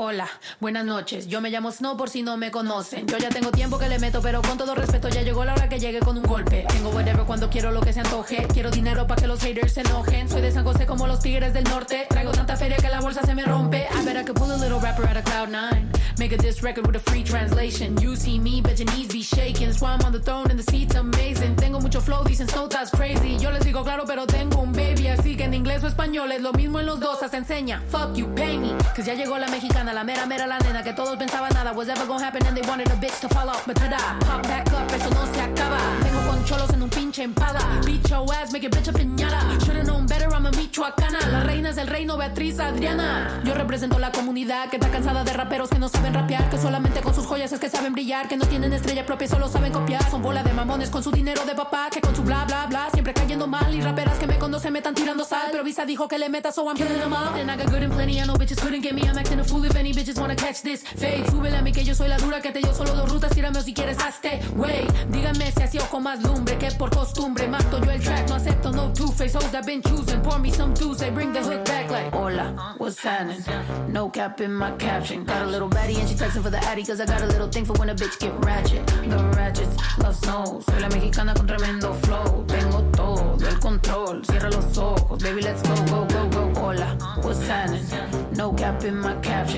Hola, buenas noches. Yo me llamo Snow por si no me conocen. Yo ya tengo tiempo que le meto, pero con todo respeto ya llegó la hora que llegue con un golpe. Tengo whatever cuando quiero lo que se antoje. Quiero dinero para que los haters se enojen. Soy de San José como los tigres del norte. Traigo tanta feria que la bolsa se me rompe. I bet I could pull a little rapper out of cloud nine. Make a diss record with a free translation. You see me, bet your knees be shaking. Why I'm on the throne and the seat's amazing. Tengo mucho flow, dicen so that's crazy. Yo les digo claro, pero tengo un baby. Así que en inglés o español es lo mismo en los dos. Hasta enseña. Fuck you, pay me. Cause ya llegó la mexicana, la mera mera la nena. Que todos pensaban nada was ever gonna happen and they wanted a bitch to fall off. But tada, pop back up, eso no se acaba. Tengo con cholos en un pinche empada. Beat your ass, make a bitch a piñata. Should've known better, I'm a michoacana. La reina es el reino, Beatriz Adriana. Yo represento la comunidad que está cansada de raperos que no saben rapear. Que solamente con sus joyas es que saben brillar. Que no tienen estrella propia, solo saben copiar. Son bola de mamones con su dinero de papá. Que con su bla bla bla siempre cayendo mal. Y raperas que me conocen me están tirando sal. Pero Visa dijo que le meta, so I'm killing them all. And I got good and plenty, I know bitches couldn't get me. I'm acting a fool if any bitches wanna catch this. Fade, súbele a mí que yo soy la dura que te dio solo dos rutas. Tírame o si quieres hazte, wey. Díganme si así o con más lumbre que por costumbre. Mato yo el track, no acepto no two-face hoes that been choosing. Pour me some dudes, they bring the hook back like. Hola, what's happening? No cap in my caption. Got a little baddie and she texting for the addy cause I got a little thing for when a bitch get ratchet. The ratchets, love snow. Soy la mexicana con tremendo flow. Tengo todo el control. Cierra los ojos, baby, let's go, go, go, go. Hola, what's happening? No cap in my caption.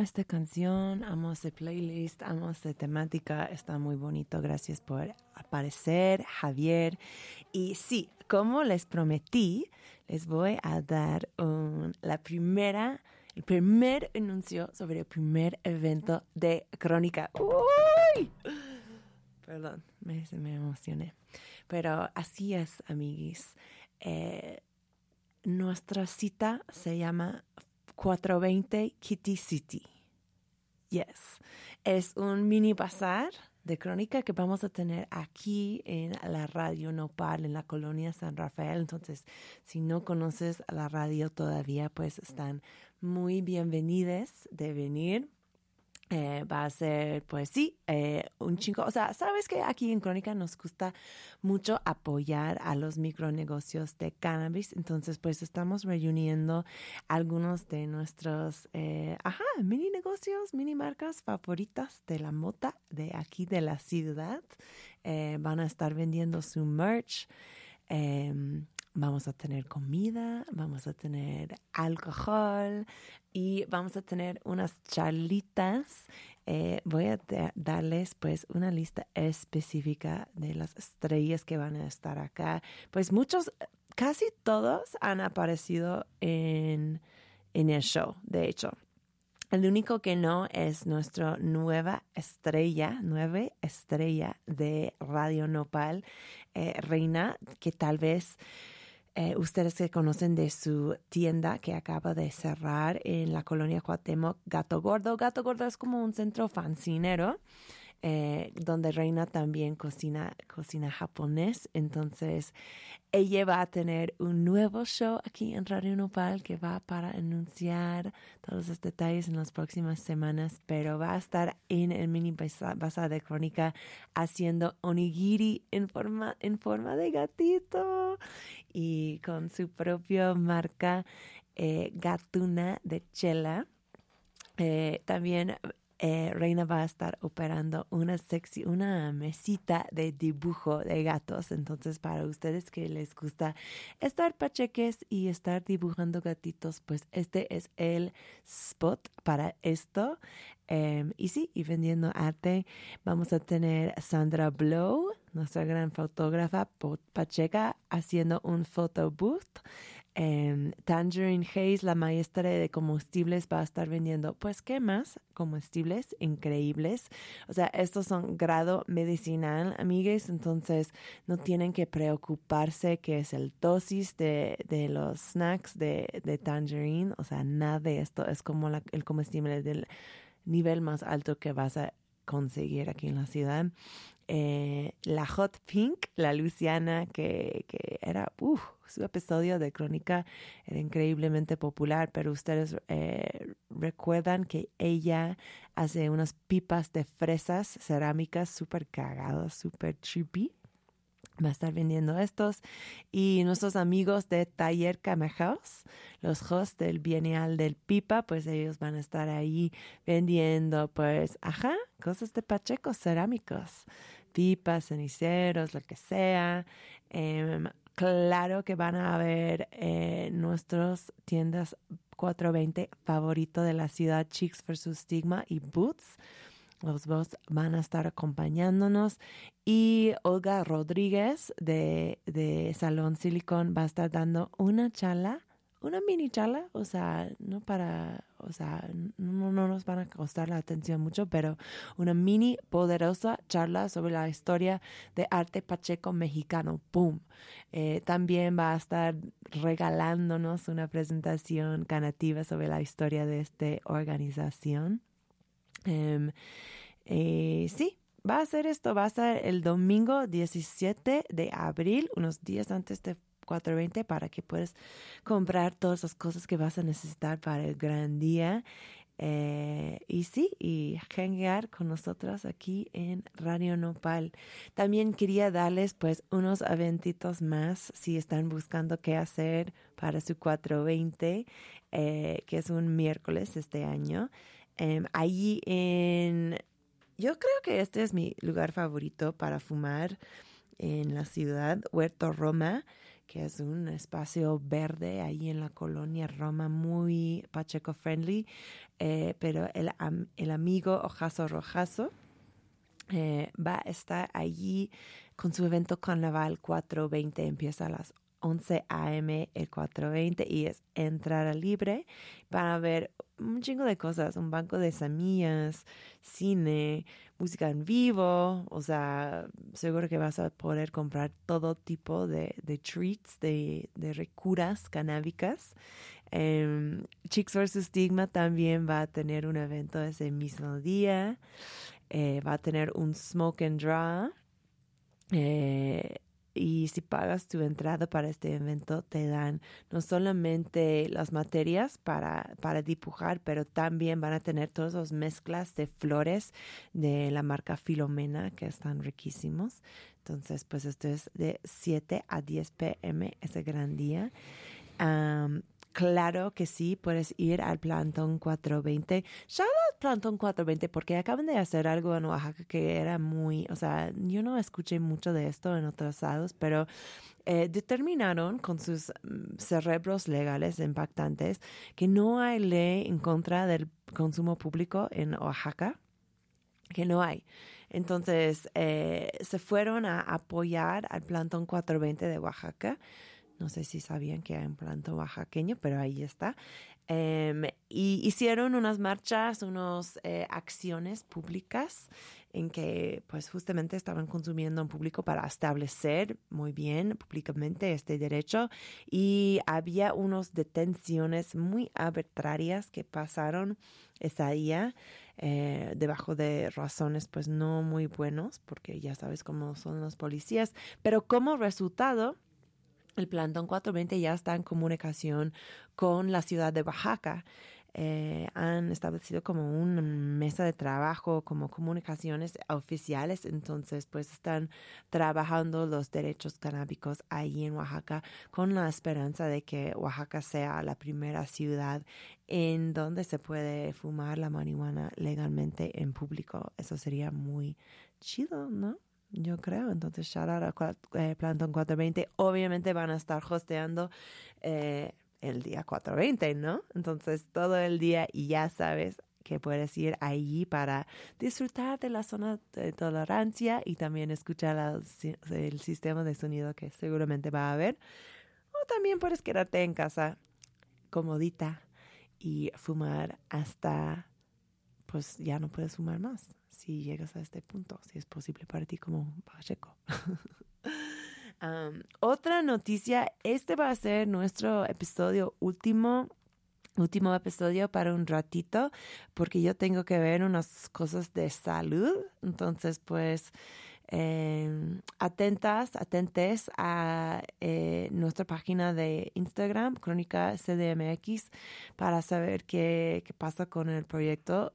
Esta canción, amo este playlist, amo esta temática, está muy bonito. Gracias por aparecer, Javier. Y sí, como les prometí, les voy a dar la primera el primer anuncio sobre el primer evento de Crónica. ¡Uy! Perdón, me, me emocioné. Pero así es, amiguis. Eh, nuestra cita se llama 420 Kitty City. Yes. Es un mini bazar de crónica que vamos a tener aquí en la radio Nopal, en la colonia San Rafael. Entonces, si no conoces la radio todavía, pues están muy bienvenidas de venir. Eh, va a ser, pues sí, eh, un chingo. O sea, sabes que aquí en Crónica nos gusta mucho apoyar a los micronegocios de cannabis. Entonces, pues estamos reuniendo algunos de nuestros, eh, ajá, mini negocios, mini marcas favoritas de la mota de aquí de la ciudad. van a estar vendiendo su merch. Vamos a tener comida, vamos a tener alcohol y vamos a tener unas charlitas. Eh, voy a darles pues una lista específica de las estrellas que van a estar acá. Pues muchos, casi todos han aparecido en, en el show, de hecho. El único que no es nuestra nueva estrella, nueva estrella de Radio Nopal, eh, Reina, que tal vez eh, ustedes que conocen de su tienda que acaba de cerrar en la colonia Cuauhtémoc, Gato Gordo. Gato Gordo es como un centro fancinero eh, donde Reina también cocina, cocina japonés. Entonces, ella va a tener un nuevo show aquí en Radio Nopal que va para anunciar todos los detalles en las próximas semanas, pero va a estar en el mini bazar de crónica haciendo onigiri en forma, en forma de gatito y con su propia marca eh, Gatuna de Chela. Eh, también eh, Reina va a estar operando una sexy, una mesita de dibujo de gatos. Entonces, para ustedes que les gusta estar pacheques y estar dibujando gatitos, pues este es el spot para esto. Em, y sí, y vendiendo arte, vamos a tener Sandra Blow, nuestra gran fotógrafa pacheca, haciendo un photo booth. Em, Tangerine Haze, la maestra de combustibles, va a estar vendiendo, pues, ¿qué más? Combustibles increíbles. O sea, estos son grado medicinal, amigues, entonces no tienen que preocuparse que es el dosis de, de los snacks de, de, Tangerine. O sea, nada de esto es como el combustible del nivel más alto que vas a conseguir aquí en la ciudad. Eh, la Hot Pink, la Luciana, que, que era, su episodio de Crónica era increíblemente popular, pero ustedes eh, recuerdan que ella hace unas pipas de fresas cerámicas súper cagadas, súper trippy va a estar vendiendo estos. Y nuestros amigos de Taller Camajaos, los hosts del Bienal del Pipa, pues ellos van a estar ahí vendiendo, pues, ajá, cosas de Pacheco, cerámicos, pipas, ceniceros, lo que sea. Em, claro que van a haber eh, nuestras tiendas 420 favorito de la ciudad, Chicks vs. Stigma y Boots los dos van a estar acompañándonos y Olga Rodríguez de, de Salón Silicon va a estar dando una charla, una mini charla, o sea, no para, o sea, no, no nos van a costar la atención mucho, pero una mini poderosa charla sobre la historia de arte pacheco mexicano. ¡Boom! Eh, también va a estar regalándonos una presentación canativa sobre la historia de esta organización. Em, eh, sí, va a ser esto, va a ser el domingo 17 de abril, unos días antes de 420 para que puedas comprar todas las cosas que vas a necesitar para el gran día. Eh, y sí, y hangar con nosotros aquí en Radio Nopal. También quería darles pues unos eventitos más si están buscando qué hacer para su 420, eh, que es un miércoles este año. Eh, allí en, yo creo que este es mi lugar favorito para fumar en la ciudad, Huerto Roma, que es un espacio verde ahí en la colonia Roma, muy Pacheco friendly, eh, pero el, el amigo Ojazo Rojazo eh, va a estar allí con su evento Carnaval 420, empieza a las 11 a.m. el 420 y es entrada libre. Van a ver un chingo de cosas, un banco de semillas, cine, música en vivo, o sea, seguro que vas a poder comprar todo tipo de, de treats, de, de recuras canábicas. Eh, Chicks vs. Stigma también va a tener un evento ese mismo día. Eh, va a tener un smoke and draw. Eh, y si pagas tu entrada para este evento, te dan no solamente las materias para, para dibujar, pero también van a tener todas las mezclas de flores de la marca Filomena, que están riquísimos. Entonces, pues esto es de 7 a 10 pm, ese gran día. Claro que sí, puedes ir al Plantón 420. Shout out Plantón 420 porque acaban de hacer algo en Oaxaca que era muy, o sea, yo no escuché mucho de esto en otros lados, pero eh, determinaron con sus mm, cerebros legales impactantes que no hay ley en contra del consumo público en Oaxaca, que no hay. Entonces, eh, se fueron a apoyar al Plantón 420 de Oaxaca no sé si sabían que hay un planto oaxaqueño, pero ahí está. Em, y hicieron unas marchas, unas eh, acciones públicas en que pues justamente estaban consumiendo un público para establecer muy bien públicamente este derecho y había unas detenciones muy arbitrarias que pasaron esa día eh, debajo de razones pues no muy buenos porque ya sabes cómo son los policías pero como resultado el Plantón 420 ya está en comunicación con la ciudad de Oaxaca. Eh, han establecido como una mesa de trabajo, como comunicaciones oficiales, entonces pues están trabajando los derechos canábicos ahí en Oaxaca con la esperanza de que Oaxaca sea la primera ciudad en donde se puede fumar la marihuana legalmente en público. Eso sería muy chido, ¿no? Yo creo. Entonces, shout out a eh, Plantón 420. Obviamente van a estar hosteando eh, el día 420, ¿no? Entonces, todo el día y ya sabes que puedes ir allí para disfrutar de la zona de tolerancia y también escuchar el sistema de sonido que seguramente va a haber. O también puedes quedarte en casa comodita y fumar hasta pues ya no puedes fumar más si llegas a este punto, si es posible para ti como Pacheco. otra noticia, este va a ser nuestro episodio último último episodio para un ratito porque yo tengo que ver unas cosas de salud. Entonces, pues, em, atentas, atentes a eh, nuestra página de Instagram, Crónica CDMX, para saber qué pasa con el proyecto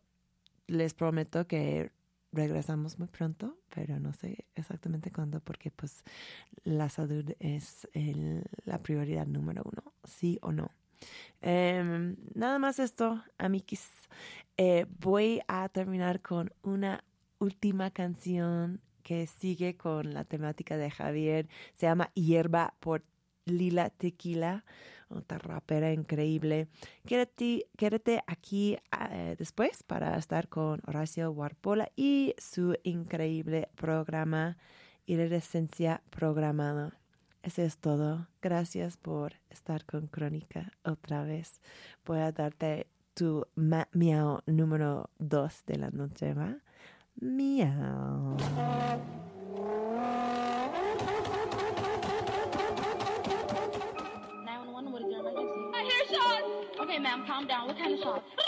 les prometo que regresamos muy pronto, pero no sé exactamente cuándo porque pues la salud es la prioridad número uno, sí o no. Em, nada más esto, amiguis. Eh, voy a terminar con una última canción que sigue con la temática de Javier. Se llama Hierba por Lila Tequila, otra rapera increíble. Quédate, quédate aquí eh, después para estar con Horacio Warpola y su increíble programa Iridescencia Programada. Eso es todo. Gracias por estar con Crónica otra vez. Voy a darte tu miau número dos de la noche, ¿va? Miau. Ma'am, calm down. What kind of shots?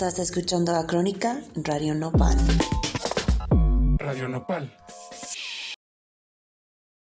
Estás escuchando a Crónica. Radio Nopal